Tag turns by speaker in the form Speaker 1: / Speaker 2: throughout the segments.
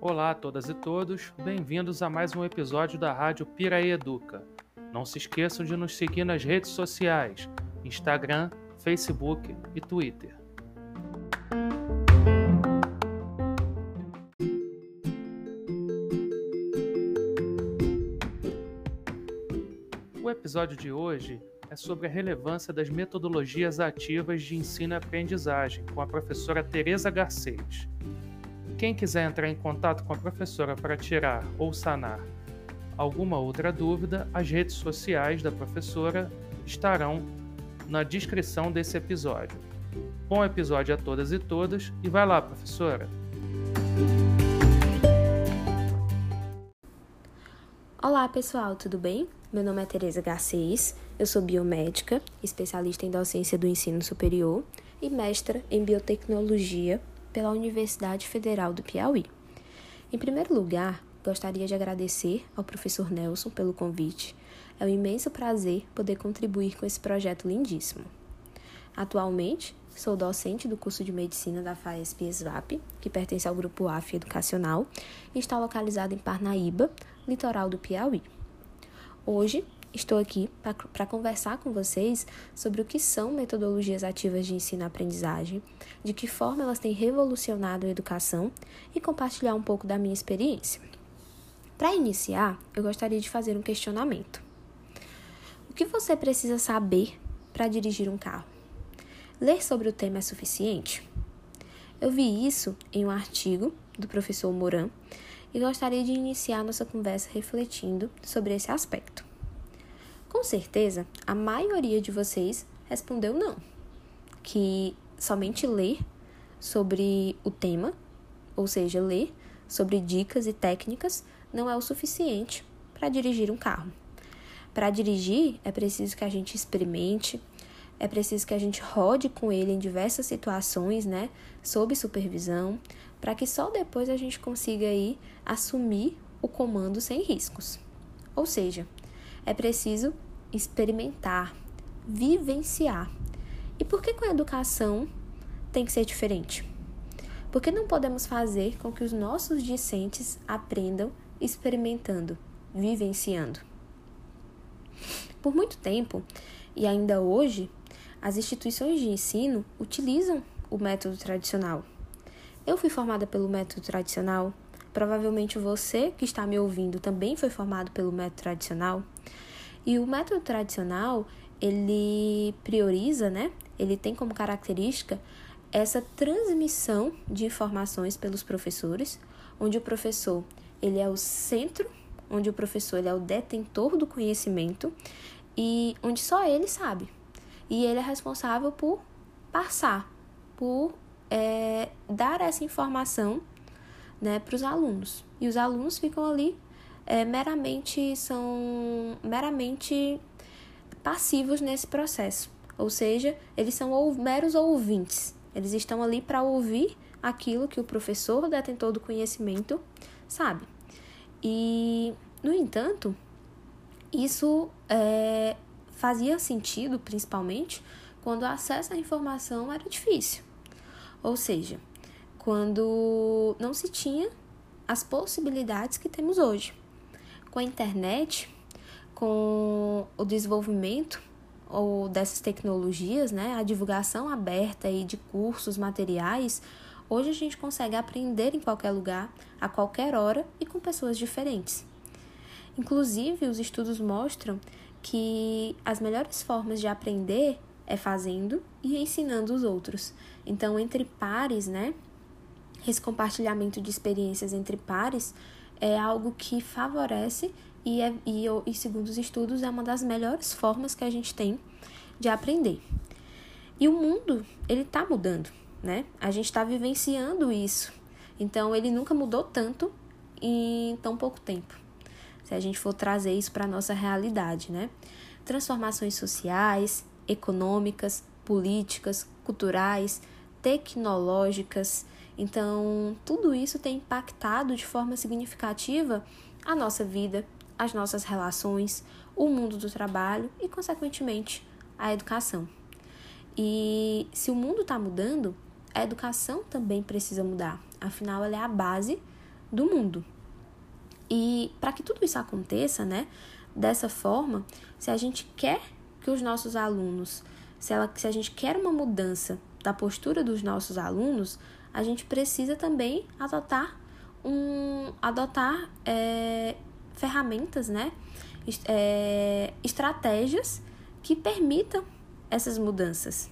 Speaker 1: Olá a todas e todos, bem-vindos a mais um episódio da Rádio Piraí Educa. Não se esqueçam de nos seguir nas redes sociais, Instagram, Facebook e Twitter. O episódio de hoje é sobre a relevância das metodologias ativas de ensino e aprendizagem com a professora Teresa Garcês. Quem quiser entrar em contato com a professora para tirar ou sanar alguma outra dúvida, as redes sociais da professora estarão na descrição desse episódio. Bom episódio a todas e todas e vai lá, professora!
Speaker 2: Olá pessoal, tudo bem? Meu nome é Tereza Garcês, eu sou biomédica, especialista em docência do ensino superior e mestra em biotecnologia pela Universidade Federal do Piauí. Em primeiro lugar, gostaria de agradecer ao professor Nelson pelo convite. É um imenso prazer poder contribuir com esse projeto lindíssimo. Atualmente, sou docente do curso de medicina da FAESP ESVAP, que pertence ao grupo AF Educacional, e está localizado em Parnaíba, litoral do Piauí. Hoje estou aqui para conversar com vocês sobre o que são metodologias ativas de ensino-aprendizagem, de que forma elas têm revolucionado a educação e compartilhar um pouco da minha experiência. Para iniciar, eu gostaria de fazer um questionamento. O que você precisa saber para dirigir um carro? Ler sobre o tema é suficiente? Eu vi isso em um artigo do professor Moran e gostaria de iniciar nossa conversa refletindo sobre esse aspecto. Com certeza, a maioria de vocês respondeu não, que somente ler sobre o tema, ou seja, ler sobre dicas e técnicas, não é o suficiente para dirigir um carro. Para dirigir, é preciso que a gente experimente, é preciso que a gente rode com ele em diversas situações, né, sob supervisão, para que só depois a gente consiga aí assumir o comando sem riscos. Ou seja, é preciso experimentar, vivenciar. E por que com a educação tem que ser diferente? Porque não podemos fazer com que os nossos discentes aprendam experimentando, vivenciando. Por muito tempo, e ainda hoje, as instituições de ensino utilizam o método tradicional eu fui formada pelo método tradicional. Provavelmente você que está me ouvindo também foi formado pelo método tradicional. E o método tradicional, ele prioriza, né? Ele tem como característica essa transmissão de informações pelos professores, onde o professor, ele é o centro, onde o professor ele é o detentor do conhecimento e onde só ele sabe. E ele é responsável por passar, por é, dar essa informação né, para os alunos. E os alunos ficam ali é, meramente são meramente passivos nesse processo. Ou seja, eles são ou, meros ouvintes. Eles estão ali para ouvir aquilo que o professor, detentor do conhecimento, sabe. E, no entanto, isso é, fazia sentido, principalmente, quando o acesso à informação era difícil. Ou seja, quando não se tinha as possibilidades que temos hoje. Com a internet, com o desenvolvimento ou dessas tecnologias, né, a divulgação aberta aí de cursos, materiais, hoje a gente consegue aprender em qualquer lugar, a qualquer hora e com pessoas diferentes. Inclusive, os estudos mostram que as melhores formas de aprender é fazendo e ensinando os outros. Então, entre pares, né? Esse compartilhamento de experiências entre pares é algo que favorece e, é, e, e, segundo os estudos, é uma das melhores formas que a gente tem de aprender. E o mundo, ele está mudando, né? A gente está vivenciando isso. Então, ele nunca mudou tanto em tão pouco tempo. Se a gente for trazer isso para a nossa realidade, né? Transformações sociais, econômicas, políticas, culturais, tecnológicas. Então, tudo isso tem impactado de forma significativa a nossa vida, as nossas relações, o mundo do trabalho e, consequentemente, a educação. E se o mundo está mudando, a educação também precisa mudar. Afinal, ela é a base do mundo. E para que tudo isso aconteça, né, dessa forma, se a gente quer que os nossos alunos, se, ela, se a gente quer uma mudança da postura dos nossos alunos, a gente precisa também adotar um adotar é, ferramentas, né, é, estratégias que permitam essas mudanças.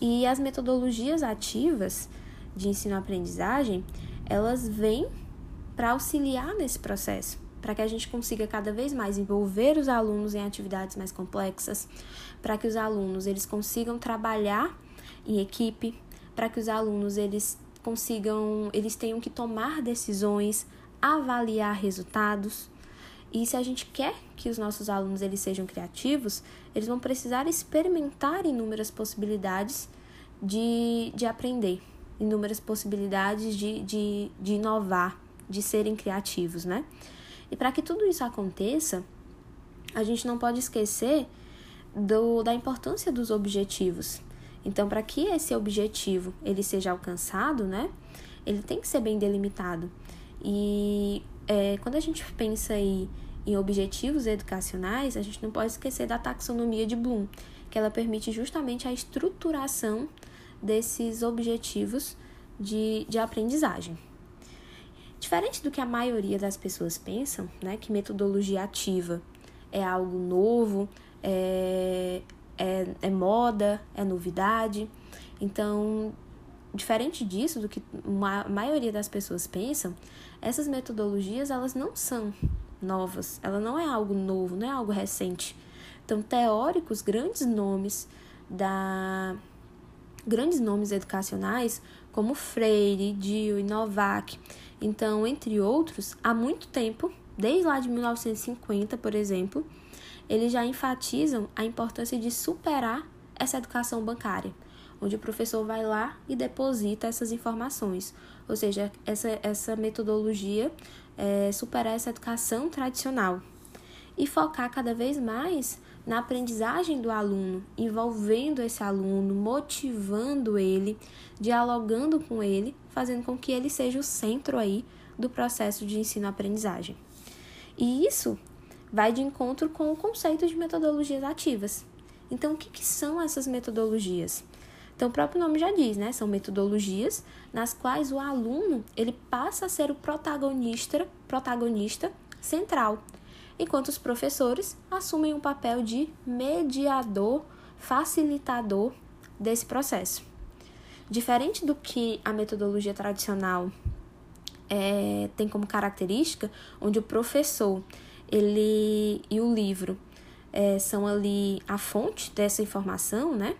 Speaker 2: E as metodologias ativas de ensino-aprendizagem, elas vêm para auxiliar nesse processo, para que a gente consiga cada vez mais envolver os alunos em atividades mais complexas, para que os alunos eles consigam trabalhar em equipe, para que os alunos eles consigam, eles tenham que tomar decisões, avaliar resultados. E se a gente quer que os nossos alunos eles sejam criativos, eles vão precisar experimentar inúmeras possibilidades de, de aprender, inúmeras possibilidades de, de, de inovar, de serem criativos, né? E para que tudo isso aconteça, a gente não pode esquecer do, da importância dos objetivos. Então, para que esse objetivo ele seja alcançado, né, ele tem que ser bem delimitado. E é, quando a gente pensa aí em objetivos educacionais, a gente não pode esquecer da taxonomia de Bloom, que ela permite justamente a estruturação desses objetivos de, de aprendizagem. Diferente do que a maioria das pessoas pensam, né, que metodologia ativa é algo novo, é, é, é moda, é novidade. Então, diferente disso, do que a maioria das pessoas pensam, essas metodologias elas não são novas, ela não é algo novo, não é algo recente. Então, teóricos, grandes nomes da grandes nomes educacionais como Freire, Dio e Novak. Então, entre outros, há muito tempo, desde lá de 1950, por exemplo, eles já enfatizam a importância de superar essa educação bancária, onde o professor vai lá e deposita essas informações. Ou seja, essa, essa metodologia é superar essa educação tradicional e focar cada vez mais na aprendizagem do aluno, envolvendo esse aluno, motivando ele, dialogando com ele, fazendo com que ele seja o centro aí do processo de ensino-aprendizagem. E isso vai de encontro com o conceito de metodologias ativas. Então, o que, que são essas metodologias? Então, o próprio nome já diz, né? São metodologias nas quais o aluno ele passa a ser o protagonista, protagonista central enquanto os professores assumem o papel de mediador, facilitador desse processo. Diferente do que a metodologia tradicional é, tem como característica, onde o professor ele e o livro é, são ali a fonte dessa informação, né?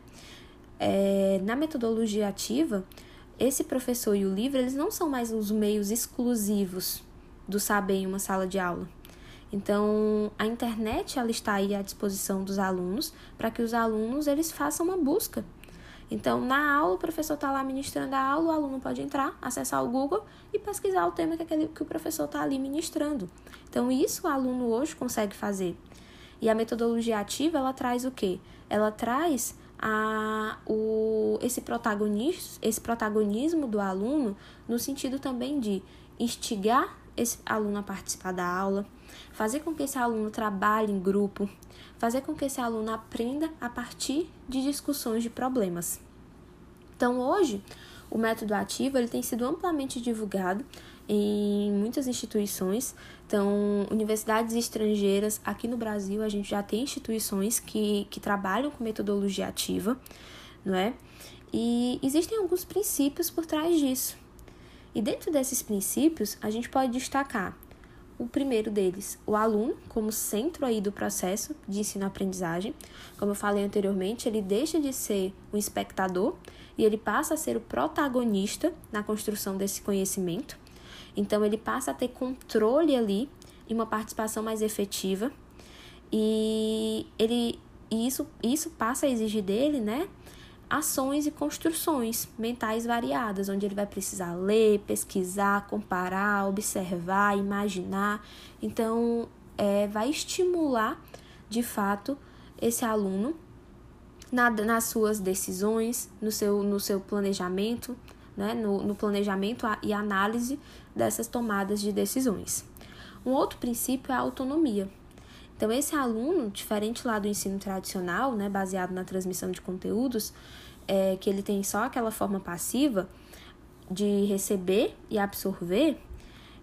Speaker 2: É, na metodologia ativa, esse professor e o livro eles não são mais os meios exclusivos do saber em uma sala de aula. Então, a internet ela está aí à disposição dos alunos para que os alunos eles façam uma busca. Então, na aula, o professor está lá ministrando a aula, o aluno pode entrar, acessar o Google e pesquisar o tema que, aquele, que o professor está ali ministrando. Então, isso o aluno hoje consegue fazer. E a metodologia ativa, ela traz o quê? Ela traz a, o, esse, protagonismo, esse protagonismo do aluno no sentido também de instigar esse aluno a participar da aula, fazer com que esse aluno trabalhe em grupo, fazer com que esse aluno aprenda a partir de discussões de problemas. Então, hoje, o método ativo ele tem sido amplamente divulgado em muitas instituições. Então, universidades estrangeiras, aqui no Brasil, a gente já tem instituições que, que trabalham com metodologia ativa, não é? E existem alguns princípios por trás disso. E dentro desses princípios, a gente pode destacar o primeiro deles, o aluno como centro aí do processo de ensino-aprendizagem. Como eu falei anteriormente, ele deixa de ser o espectador e ele passa a ser o protagonista na construção desse conhecimento. Então ele passa a ter controle ali e uma participação mais efetiva. E ele e isso, isso passa a exigir dele, né, ações e construções mentais variadas, onde ele vai precisar ler, pesquisar, comparar, observar, imaginar. Então, é, vai estimular de fato esse aluno na, nas suas decisões, no seu, no seu planejamento, né, no, no planejamento e análise dessas tomadas de decisões. Um outro princípio é a autonomia. Então, esse aluno, diferente lá do ensino tradicional, né, baseado na transmissão de conteúdos, é, que ele tem só aquela forma passiva de receber e absorver,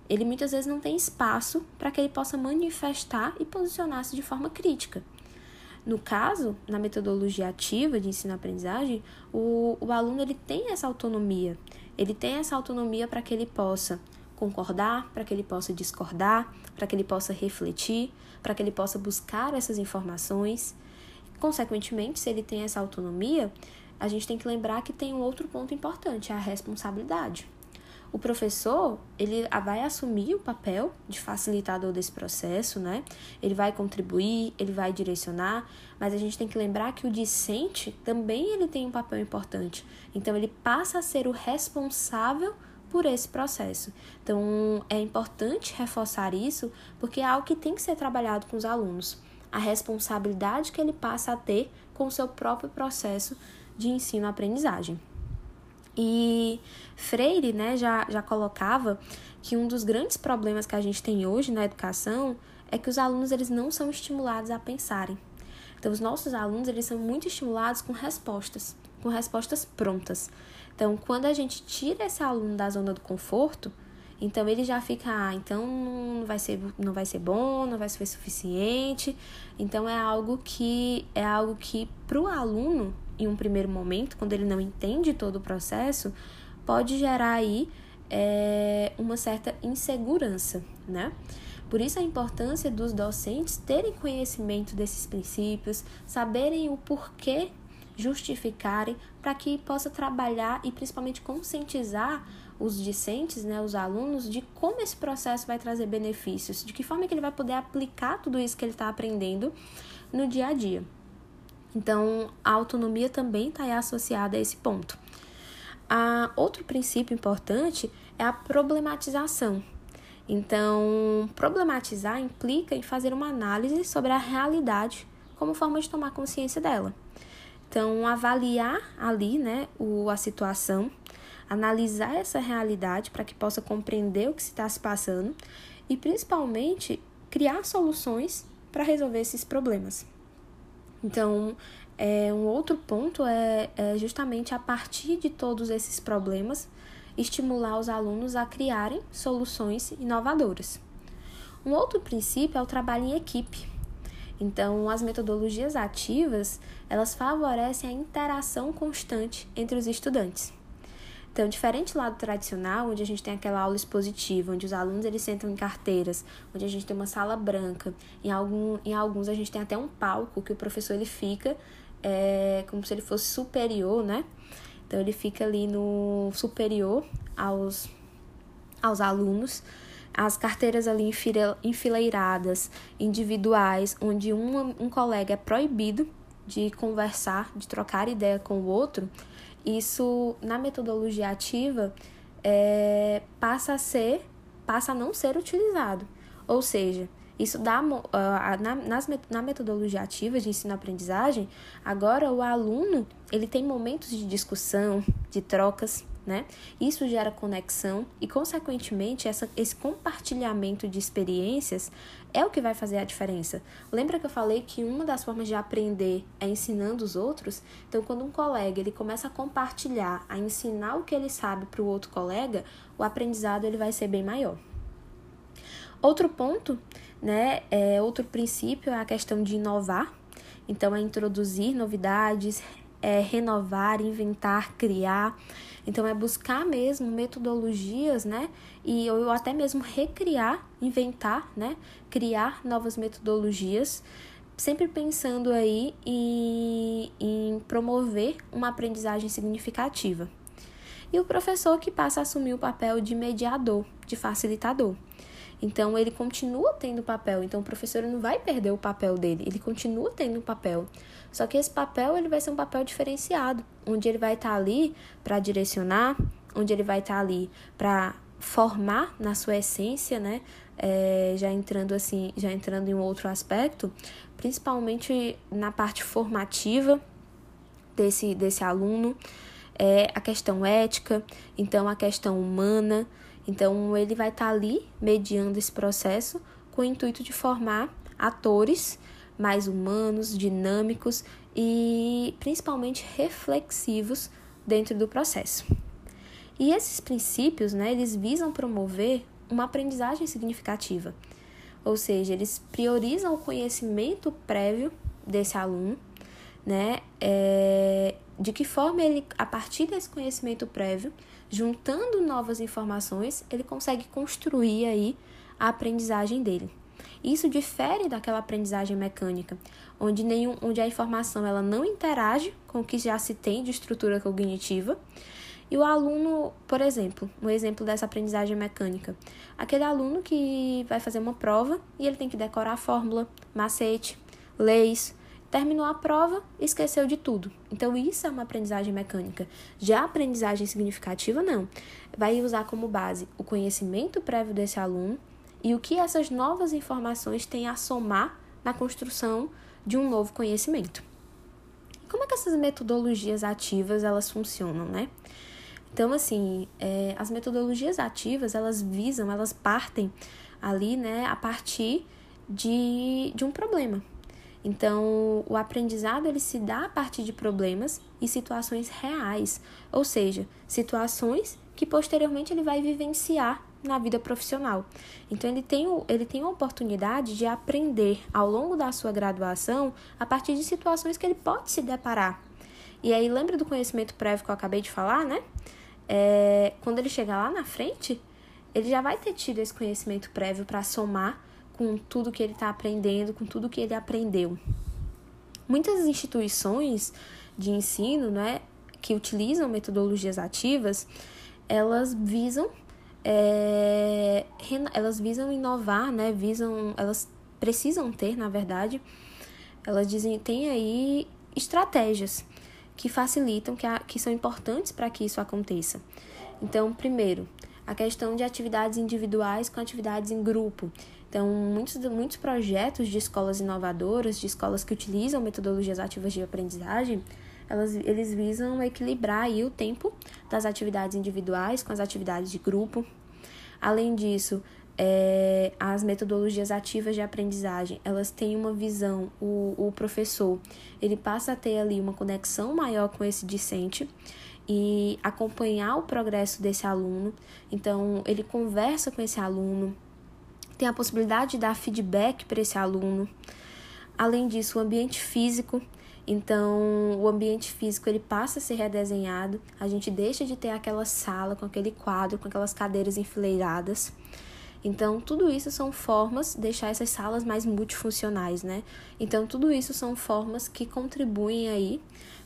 Speaker 2: ele muitas vezes não tem espaço para que ele possa manifestar e posicionar-se de forma crítica. No caso, na metodologia ativa de ensino-aprendizagem, o, o aluno ele tem essa autonomia. Ele tem essa autonomia para que ele possa concordar, para que ele possa discordar, para que ele possa refletir, para que ele possa buscar essas informações. Consequentemente, se ele tem essa autonomia, a gente tem que lembrar que tem um outro ponto importante, é a responsabilidade. O professor, ele vai assumir o papel de facilitador desse processo, né? Ele vai contribuir, ele vai direcionar, mas a gente tem que lembrar que o discente também ele tem um papel importante. Então ele passa a ser o responsável por esse processo. Então é importante reforçar isso, porque é algo que tem que ser trabalhado com os alunos. A responsabilidade que ele passa a ter com o seu próprio processo de ensino-aprendizagem. E Freire né, já, já colocava que um dos grandes problemas que a gente tem hoje na educação é que os alunos eles não são estimulados a pensarem. Então, os nossos alunos eles são muito estimulados com respostas, com respostas prontas. Então, quando a gente tira esse aluno da zona do conforto, então ele já fica, ah, então não vai ser, não vai ser bom, não vai ser suficiente. Então é algo que é algo que para o aluno em um primeiro momento, quando ele não entende todo o processo, pode gerar aí é, uma certa insegurança, né? Por isso a importância dos docentes terem conhecimento desses princípios, saberem o porquê justificarem para que possa trabalhar e principalmente conscientizar os discentes, né, os alunos, de como esse processo vai trazer benefícios, de que forma que ele vai poder aplicar tudo isso que ele está aprendendo no dia a dia. Então, a autonomia também está associada a esse ponto. A outro princípio importante é a problematização. Então, problematizar implica em fazer uma análise sobre a realidade como forma de tomar consciência dela. Então, avaliar ali né, o, a situação, analisar essa realidade para que possa compreender o que está se passando e, principalmente, criar soluções para resolver esses problemas. Então, é, um outro ponto é, é justamente a partir de todos esses problemas, estimular os alunos a criarem soluções inovadoras. Um outro princípio é o trabalho em equipe. Então, as metodologias ativas, elas favorecem a interação constante entre os estudantes. Então, diferente do lado tradicional, onde a gente tem aquela aula expositiva, onde os alunos eles sentam em carteiras, onde a gente tem uma sala branca, em, algum, em alguns a gente tem até um palco que o professor ele fica é, como se ele fosse superior, né? Então, ele fica ali no superior aos, aos alunos as carteiras ali enfileiradas, individuais, onde uma, um colega é proibido de conversar, de trocar ideia com o outro, isso na metodologia ativa é, passa a ser, passa a não ser utilizado. Ou seja, isso dá na, nas, na metodologia ativa de ensino-aprendizagem, agora o aluno ele tem momentos de discussão, de trocas, né? Isso gera conexão e, consequentemente, essa, esse compartilhamento de experiências é o que vai fazer a diferença. Lembra que eu falei que uma das formas de aprender é ensinando os outros? Então, quando um colega ele começa a compartilhar, a ensinar o que ele sabe para o outro colega, o aprendizado ele vai ser bem maior. Outro ponto, né, é, outro princípio é a questão de inovar. Então, é introduzir novidades, é renovar, inventar, criar. Então é buscar mesmo metodologias, né? E ou até mesmo recriar, inventar, né? Criar novas metodologias, sempre pensando aí em, em promover uma aprendizagem significativa. E o professor que passa a assumir o papel de mediador, de facilitador. Então ele continua tendo papel, então o professor não vai perder o papel dele, ele continua tendo um papel. Só que esse papel ele vai ser um papel diferenciado, onde ele vai estar tá ali para direcionar, onde ele vai estar tá ali para formar na sua essência, né? É, já entrando assim, já entrando em um outro aspecto, principalmente na parte formativa, desse, desse aluno, é a questão ética, então a questão humana. Então, ele vai estar tá ali mediando esse processo com o intuito de formar atores mais humanos, dinâmicos e principalmente reflexivos dentro do processo. E esses princípios, né, eles visam promover uma aprendizagem significativa, ou seja, eles priorizam o conhecimento prévio desse aluno, né, é, de que forma ele, a partir desse conhecimento prévio, juntando novas informações, ele consegue construir aí a aprendizagem dele. Isso difere daquela aprendizagem mecânica, onde, nenhum, onde a informação ela não interage com o que já se tem de estrutura cognitiva. E o aluno, por exemplo, um exemplo dessa aprendizagem mecânica, aquele aluno que vai fazer uma prova e ele tem que decorar a fórmula, macete, leis, terminou a prova, esqueceu de tudo. Então, isso é uma aprendizagem mecânica. Já aprendizagem significativa, não. Vai usar como base o conhecimento prévio desse aluno e o que essas novas informações têm a somar na construção de um novo conhecimento. Como é que essas metodologias ativas elas funcionam, né? Então, assim, é, as metodologias ativas elas visam, elas partem ali, né, a partir de, de um problema. Então, o aprendizado ele se dá a partir de problemas e situações reais, ou seja, situações que posteriormente ele vai vivenciar na vida profissional. Então, ele tem, ele tem a oportunidade de aprender ao longo da sua graduação a partir de situações que ele pode se deparar. E aí, lembra do conhecimento prévio que eu acabei de falar, né? É, quando ele chegar lá na frente, ele já vai ter tido esse conhecimento prévio para somar com tudo que ele está aprendendo, com tudo que ele aprendeu. Muitas instituições de ensino, né, que utilizam metodologias ativas, elas visam é, elas visam inovar, né? Visam, elas precisam ter, na verdade, elas dizem, tem aí estratégias que facilitam, que, a, que são importantes para que isso aconteça. Então, primeiro, a questão de atividades individuais com atividades em grupo. Então, muitos, muitos projetos de escolas inovadoras, de escolas que utilizam metodologias ativas de aprendizagem, elas, eles visam equilibrar aí o tempo das atividades individuais com as atividades de grupo. Além disso, é, as metodologias ativas de aprendizagem, elas têm uma visão, o, o professor, ele passa a ter ali uma conexão maior com esse discente e acompanhar o progresso desse aluno. Então, ele conversa com esse aluno, tem a possibilidade de dar feedback para esse aluno. Além disso, o ambiente físico, então, o ambiente físico ele passa a ser redesenhado, a gente deixa de ter aquela sala com aquele quadro, com aquelas cadeiras enfileiradas. Então, tudo isso são formas de deixar essas salas mais multifuncionais, né? Então, tudo isso são formas que contribuem aí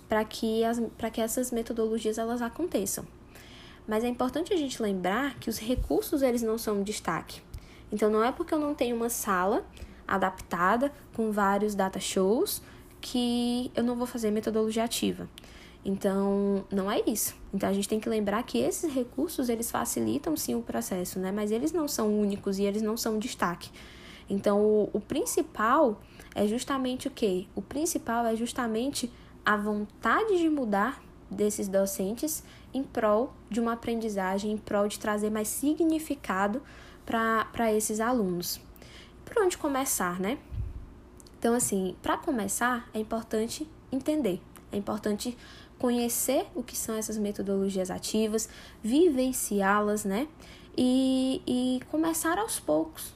Speaker 2: para que, as, que essas metodologias elas aconteçam. Mas é importante a gente lembrar que os recursos eles não são um destaque. Então, não é porque eu não tenho uma sala adaptada com vários data shows que eu não vou fazer metodologia ativa. Então, não é isso. Então, a gente tem que lembrar que esses recursos, eles facilitam sim o processo, né? Mas eles não são únicos e eles não são destaque. Então, o, o principal é justamente o quê? O principal é justamente a vontade de mudar desses docentes em prol de uma aprendizagem, em prol de trazer mais significado para esses alunos. Por onde começar, né? Então, assim, para começar, é importante entender, é importante conhecer o que são essas metodologias ativas, vivenciá-las, né? E, e começar aos poucos.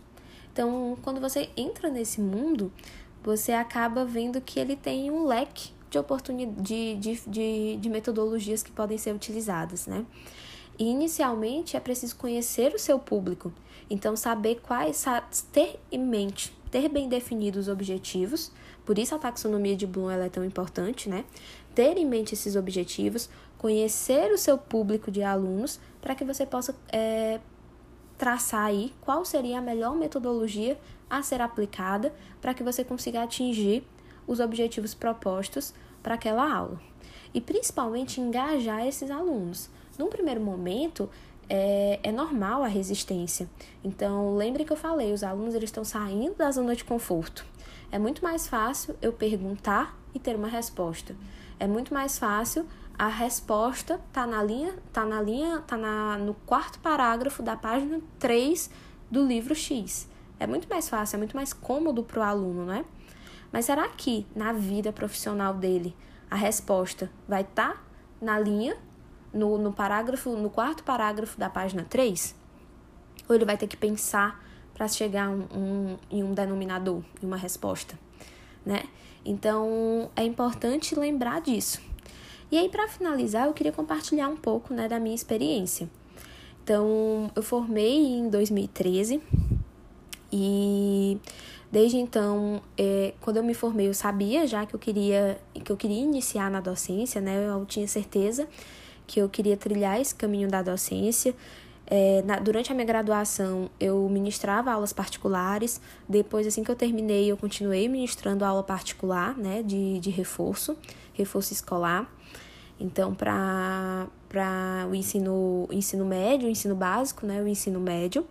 Speaker 2: Então, quando você entra nesse mundo, você acaba vendo que ele tem um leque de oportunidade de, de, de, de metodologias que podem ser utilizadas, né? E inicialmente é preciso conhecer o seu público, então saber quais, ter em mente ter bem definidos os objetivos, por isso a taxonomia de Bloom é tão importante, né? Ter em mente esses objetivos, conhecer o seu público de alunos, para que você possa é, traçar aí qual seria a melhor metodologia a ser aplicada para que você consiga atingir os objetivos propostos para aquela aula. E principalmente engajar esses alunos. Num primeiro momento, é, é normal a resistência. Então, lembre que eu falei, os alunos eles estão saindo da zona de conforto. É muito mais fácil eu perguntar e ter uma resposta. É muito mais fácil a resposta tá na linha, tá na linha, tá na, no quarto parágrafo da página 3 do livro X. É muito mais fácil, é muito mais cômodo para o aluno, né? Mas será que na vida profissional dele a resposta vai estar tá na linha, no, no parágrafo, no quarto parágrafo da página 3? Ou ele vai ter que pensar para chegar um, um, em um denominador, em uma resposta, né? Então é importante lembrar disso. E aí, para finalizar, eu queria compartilhar um pouco né, da minha experiência. Então, eu formei em 2013 e desde então, é, quando eu me formei, eu sabia já que eu queria que eu queria iniciar na docência, né? Eu tinha certeza que eu queria trilhar esse caminho da docência. É, na, durante a minha graduação, eu ministrava aulas particulares. Depois, assim que eu terminei, eu continuei ministrando aula particular, né, de, de reforço, reforço escolar. Então, para o ensino, ensino médio, o ensino básico, né, o ensino médio.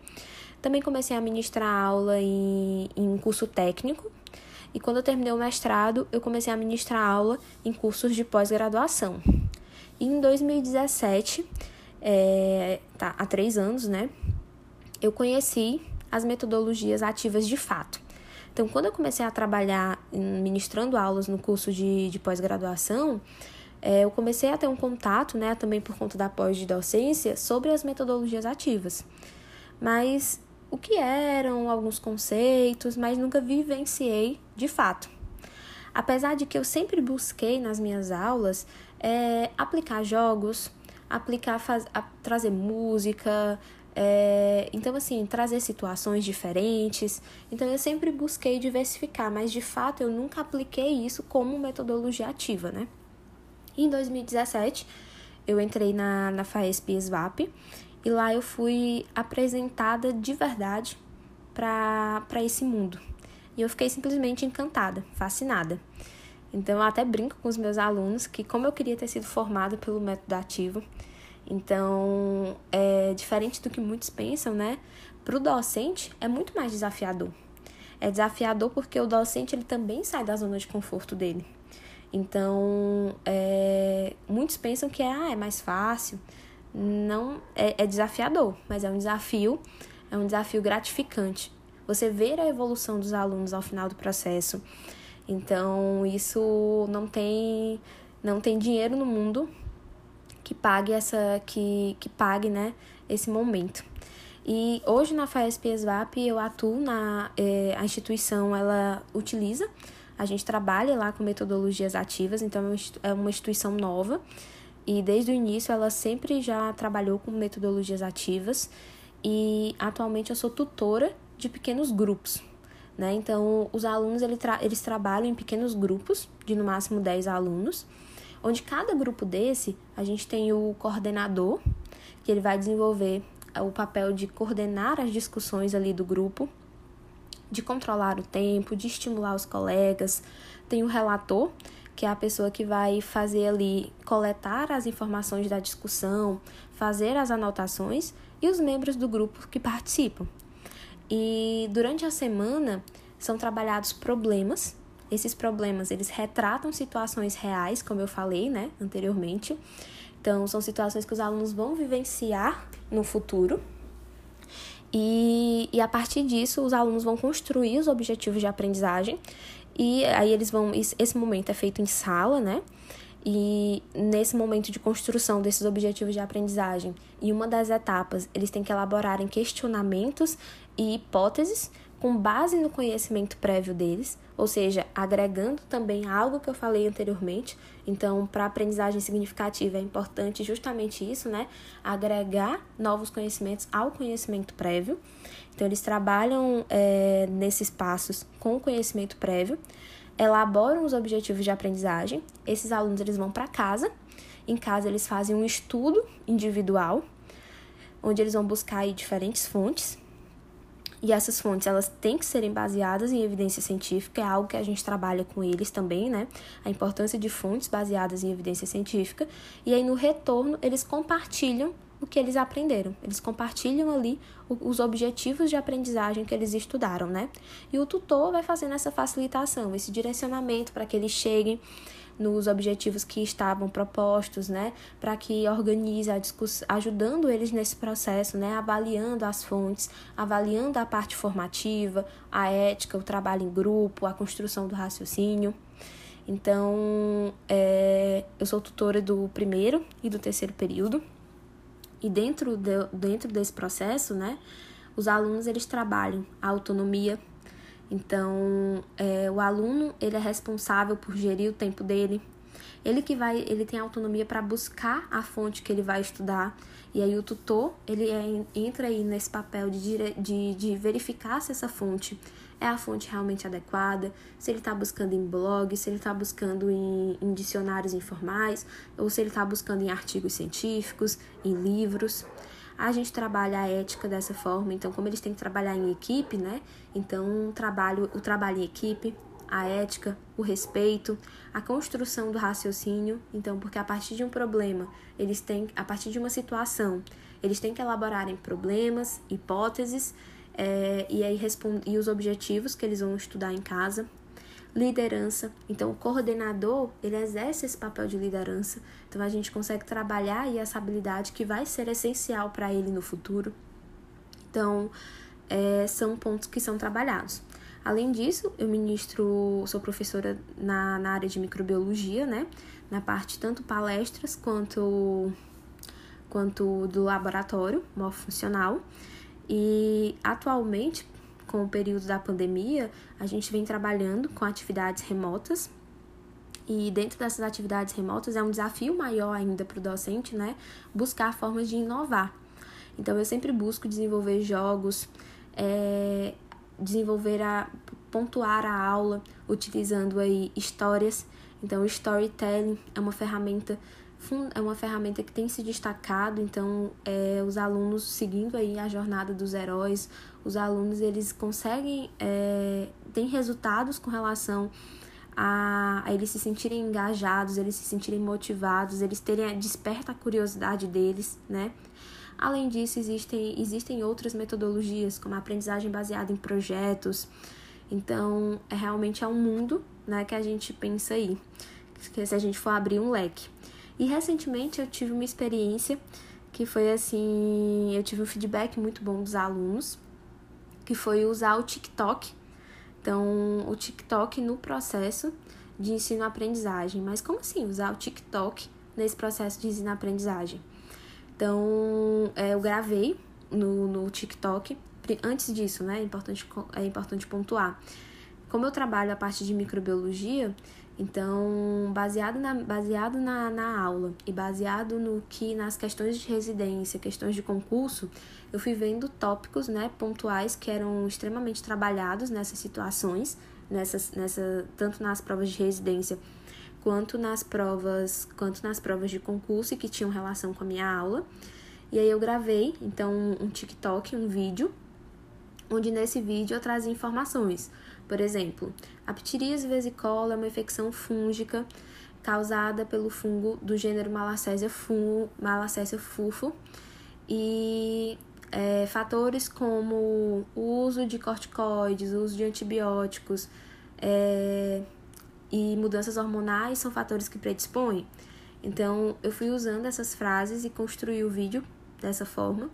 Speaker 2: Também comecei a ministrar aula em, em um curso técnico. E quando eu terminei o mestrado, eu comecei a ministrar aula em cursos de pós-graduação. Em 2017, é, tá, há três anos, né, eu conheci as metodologias ativas de fato. Então, quando eu comecei a trabalhar ministrando aulas no curso de, de pós-graduação, é, eu comecei a ter um contato, né, também por conta da pós de docência, sobre as metodologias ativas. Mas o que eram alguns conceitos, mas nunca vivenciei de fato. Apesar de que eu sempre busquei nas minhas aulas é, aplicar jogos, aplicar, faz, a, trazer música, é, então, assim, trazer situações diferentes. Então, eu sempre busquei diversificar, mas de fato eu nunca apliquei isso como metodologia ativa, né? Em 2017, eu entrei na, na FAESP e lá eu fui apresentada de verdade para esse mundo. E eu fiquei simplesmente encantada, fascinada. Então, eu até brinco com os meus alunos que, como eu queria ter sido formada pelo método ativo, então, é diferente do que muitos pensam, né? Para o docente, é muito mais desafiador. É desafiador porque o docente ele também sai da zona de conforto dele. Então, é, muitos pensam que é, ah, é mais fácil. Não, é, é desafiador, mas é um desafio, é um desafio gratificante. Você ver a evolução dos alunos ao final do processo. Então, isso não tem, não tem dinheiro no mundo que pague essa que, que pague, né, esse momento. E hoje na FAESP ESVAP eu atuo na eh, a instituição ela utiliza a gente trabalha lá com metodologias ativas, então é uma instituição nova e desde o início ela sempre já trabalhou com metodologias ativas e atualmente eu sou tutora de pequenos grupos. Né? Então, os alunos eles, tra eles trabalham em pequenos grupos, de no máximo 10 alunos, onde cada grupo desse a gente tem o coordenador, que ele vai desenvolver o papel de coordenar as discussões ali do grupo, de controlar o tempo, de estimular os colegas. Tem o relator, que é a pessoa que vai fazer ali, coletar as informações da discussão, fazer as anotações e os membros do grupo que participam. E durante a semana são trabalhados problemas. Esses problemas, eles retratam situações reais, como eu falei, né, anteriormente. Então, são situações que os alunos vão vivenciar no futuro e, e a partir disso, os alunos vão construir os objetivos de aprendizagem. E aí eles vão. Esse momento é feito em sala, né? E nesse momento de construção desses objetivos de aprendizagem, em uma das etapas, eles têm que elaborarem questionamentos e hipóteses com base no conhecimento prévio deles, ou seja, agregando também algo que eu falei anteriormente. Então, para aprendizagem significativa é importante justamente isso, né? Agregar novos conhecimentos ao conhecimento prévio. Então, eles trabalham é, nesses passos com o conhecimento prévio, elaboram os objetivos de aprendizagem. Esses alunos eles vão para casa. Em casa, eles fazem um estudo individual, onde eles vão buscar aí, diferentes fontes e essas fontes, elas têm que serem baseadas em evidência científica, é algo que a gente trabalha com eles também, né? A importância de fontes baseadas em evidência científica. E aí, no retorno, eles compartilham o que eles aprenderam. Eles compartilham ali os objetivos de aprendizagem que eles estudaram, né? E o tutor vai fazendo essa facilitação, esse direcionamento para que eles cheguem nos objetivos que estavam propostos, né, para que organize a discussão, ajudando eles nesse processo, né, avaliando as fontes, avaliando a parte formativa, a ética, o trabalho em grupo, a construção do raciocínio. Então, é, eu sou tutora do primeiro e do terceiro período. E dentro, de, dentro desse processo, né, os alunos eles trabalham a autonomia. Então, é, o aluno ele é responsável por gerir o tempo dele. Ele que vai, ele tem autonomia para buscar a fonte que ele vai estudar. E aí o tutor ele é, entra aí nesse papel de, de, de verificar se essa fonte é a fonte realmente adequada, se ele está buscando em blog, se ele está buscando em, em dicionários informais, ou se ele está buscando em artigos científicos, em livros. A gente trabalha a ética dessa forma, então como eles têm que trabalhar em equipe, né? Então, o trabalho, o trabalho em equipe, a ética, o respeito, a construção do raciocínio. Então, porque a partir de um problema, eles têm, a partir de uma situação, eles têm que elaborarem problemas, hipóteses é, e aí e os objetivos que eles vão estudar em casa. Liderança, então o coordenador ele exerce esse papel de liderança, então a gente consegue trabalhar aí essa habilidade que vai ser essencial para ele no futuro. Então, é, são pontos que são trabalhados. Além disso, eu ministro, sou professora na, na área de microbiologia, né? Na parte tanto palestras quanto, quanto do laboratório morfofuncional. E atualmente, com o período da pandemia, a gente vem trabalhando com atividades remotas. E dentro dessas atividades remotas é um desafio maior ainda para o docente, né? Buscar formas de inovar. Então eu sempre busco desenvolver jogos, é, desenvolver a pontuar a aula utilizando aí histórias. Então storytelling é uma ferramenta é uma ferramenta que tem se destacado, então é, os alunos seguindo aí a jornada dos heróis, os alunos eles conseguem, é, têm resultados com relação a, a, eles se sentirem engajados, eles se sentirem motivados, eles terem, desperta a curiosidade deles, né? Além disso, existem, existem outras metodologias, como a aprendizagem baseada em projetos. Então, é realmente é um mundo né, que a gente pensa aí, que se a gente for abrir um leque. E recentemente eu tive uma experiência que foi assim, eu tive um feedback muito bom dos alunos, que foi usar o TikTok. Então, o TikTok no processo de ensino-aprendizagem. Mas como assim usar o TikTok nesse processo de ensino-aprendizagem? Então, é, eu gravei no, no TikTok. Antes disso, né? É importante, é importante pontuar. Como eu trabalho a parte de microbiologia, então, baseado na, baseado na, na aula e baseado no que nas questões de residência, questões de concurso, eu fui vendo tópicos né, pontuais que eram extremamente trabalhados nessas situações, nessas, nessa, tanto nas provas de residência quanto nas provas, quanto nas provas de concurso e que tinham relação com a minha aula. E aí eu gravei, então, um TikTok, um vídeo, onde nesse vídeo eu trazia informações por exemplo, a ptiríase vesicola é uma infecção fúngica causada pelo fungo do gênero Malassezia, fungo, fufo e é, fatores como o uso de corticoides, o uso de antibióticos é, e mudanças hormonais são fatores que predispõem. Então, eu fui usando essas frases e construí o vídeo dessa forma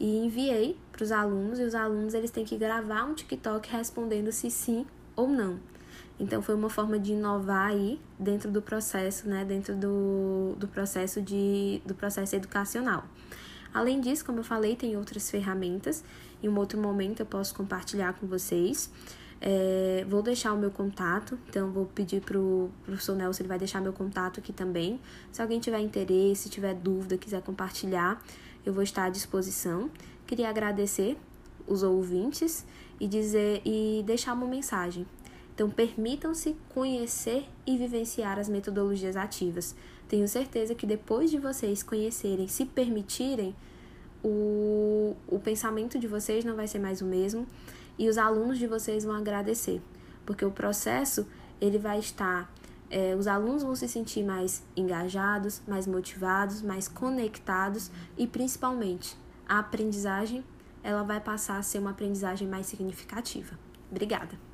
Speaker 2: e enviei para os alunos e os alunos eles têm que gravar um TikTok respondendo se sim ou não. Então foi uma forma de inovar aí dentro do processo, né, dentro do, do processo de do processo educacional. Além disso, como eu falei, tem outras ferramentas. Em um outro momento eu posso compartilhar com vocês. É, vou deixar o meu contato, então vou pedir para o professor Nelson, ele vai deixar meu contato aqui também. Se alguém tiver interesse, tiver dúvida, quiser compartilhar, eu vou estar à disposição. Queria agradecer os ouvintes e dizer e deixar uma mensagem. Então, permitam-se conhecer e vivenciar as metodologias ativas. Tenho certeza que depois de vocês conhecerem, se permitirem, o, o pensamento de vocês não vai ser mais o mesmo e os alunos de vocês vão agradecer, porque o processo ele vai estar é, os alunos vão se sentir mais engajados, mais motivados, mais conectados e principalmente a aprendizagem ela vai passar a ser uma aprendizagem mais significativa. Obrigada!